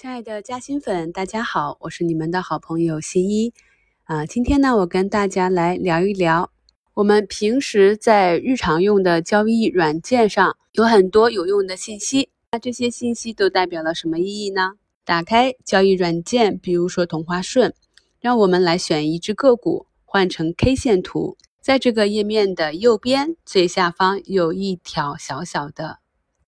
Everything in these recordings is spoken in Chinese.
亲爱的嘉兴粉，大家好，我是你们的好朋友新一啊。今天呢，我跟大家来聊一聊，我们平时在日常用的交易软件上有很多有用的信息，那这些信息都代表了什么意义呢？打开交易软件，比如说同花顺，让我们来选一只个股，换成 K 线图，在这个页面的右边最下方有一条小小的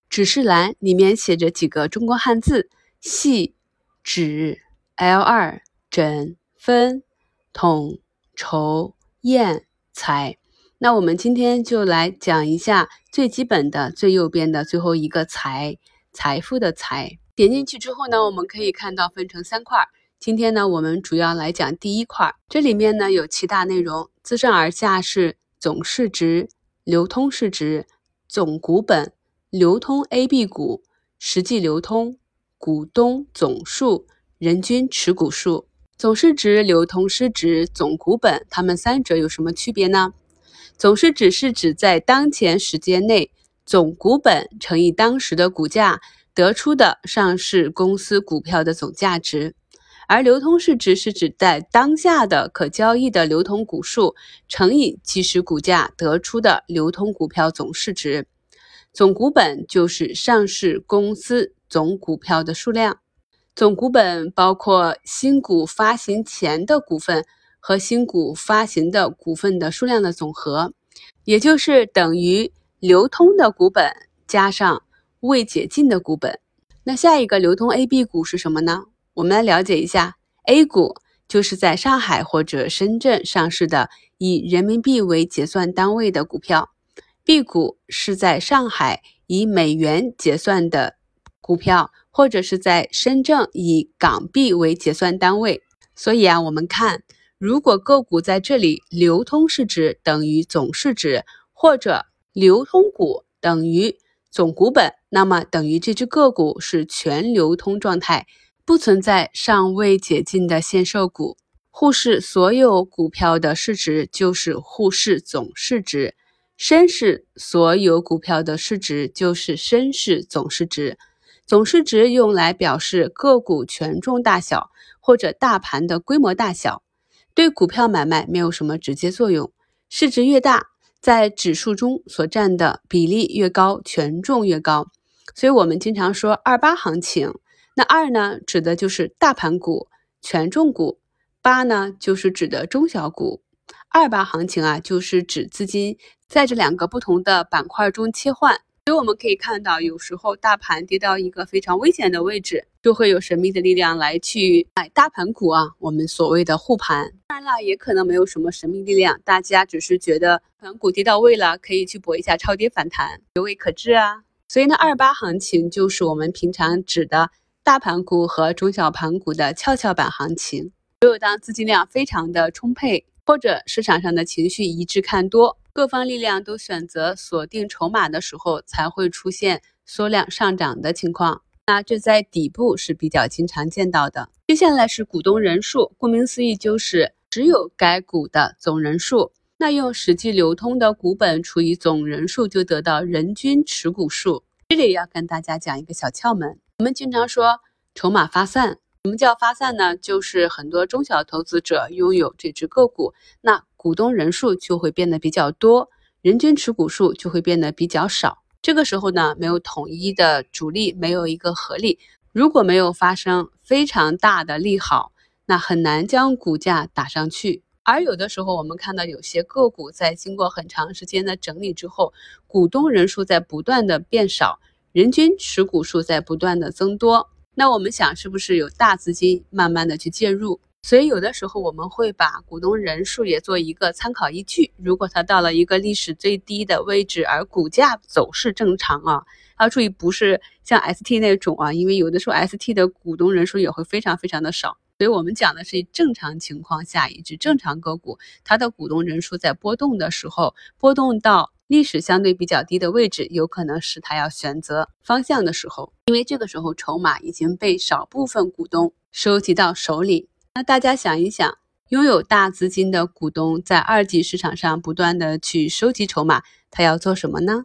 指示栏，里面写着几个中国汉字。细、指、L 二、整、分、统、筹、验、财。那我们今天就来讲一下最基本的最右边的最后一个财，财富的财。点进去之后呢，我们可以看到分成三块。今天呢，我们主要来讲第一块，这里面呢有七大内容，自上而下是总市值、流通市值、总股本、流通 A、B 股、实际流通。股东总数、人均持股数、总市值、流通市值、总股本，它们三者有什么区别呢？总市值是指在当前时间内总股本乘以当时的股价得出的上市公司股票的总价值，而流通市值是指在当下的可交易的流通股数乘以即时股价得出的流通股票总市值，总股本就是上市公司。总股票的数量，总股本包括新股发行前的股份和新股发行的股份的数量的总和，也就是等于流通的股本加上未解禁的股本。那下一个流通 A、B 股是什么呢？我们来了解一下，A 股就是在上海或者深圳上市的以人民币为结算单位的股票，B 股是在上海以美元结算的。股票或者是在深圳以港币为结算单位，所以啊，我们看如果个股在这里流通市值等于总市值，或者流通股等于总股本，那么等于这只个股是全流通状态，不存在尚未解禁的限售股。沪市所有股票的市值就是沪市总市值，深市所有股票的市值就是深市总市值。总市值用来表示个股权重大小或者大盘的规模大小，对股票买卖没有什么直接作用。市值越大，在指数中所占的比例越高，权重越高。所以我们经常说二八行情。那二呢，指的就是大盘股、权重股；八呢，就是指的中小股。二八行情啊，就是指资金在这两个不同的板块中切换。所以我们可以看到，有时候大盘跌到一个非常危险的位置，就会有神秘的力量来去买大盘股啊，我们所谓的护盘。当然了，也可能没有什么神秘力量，大家只是觉得盘股跌到位了，可以去搏一下超跌反弹，有未可知啊。所以呢，二八行情就是我们平常指的大盘股和中小盘股的跷跷板行情。只有当资金量非常的充沛，或者市场上的情绪一致看多。各方力量都选择锁定筹码的时候，才会出现缩量上涨的情况。那这在底部是比较经常见到的。接下来是股东人数，顾名思义就是只有该股的总人数。那用实际流通的股本除以总人数，就得到人均持股数。这里要跟大家讲一个小窍门，我们经常说筹码发散。什么叫发散呢？就是很多中小投资者拥有这只个股，那股东人数就会变得比较多，人均持股数就会变得比较少。这个时候呢，没有统一的主力，没有一个合力，如果没有发生非常大的利好，那很难将股价打上去。而有的时候，我们看到有些个股在经过很长时间的整理之后，股东人数在不断的变少，人均持股数在不断的增多。那我们想，是不是有大资金慢慢的去介入？所以有的时候我们会把股东人数也做一个参考依据。如果它到了一个历史最低的位置，而股价走势正常啊，要注意不是像 ST 那种啊，因为有的时候 ST 的股东人数也会非常非常的少。所以我们讲的是正常情况下，一只正常个股，它的股东人数在波动的时候，波动到。历史相对比较低的位置，有可能是他要选择方向的时候，因为这个时候筹码已经被少部分股东收集到手里。那大家想一想，拥有大资金的股东在二级市场上不断的去收集筹码，他要做什么呢？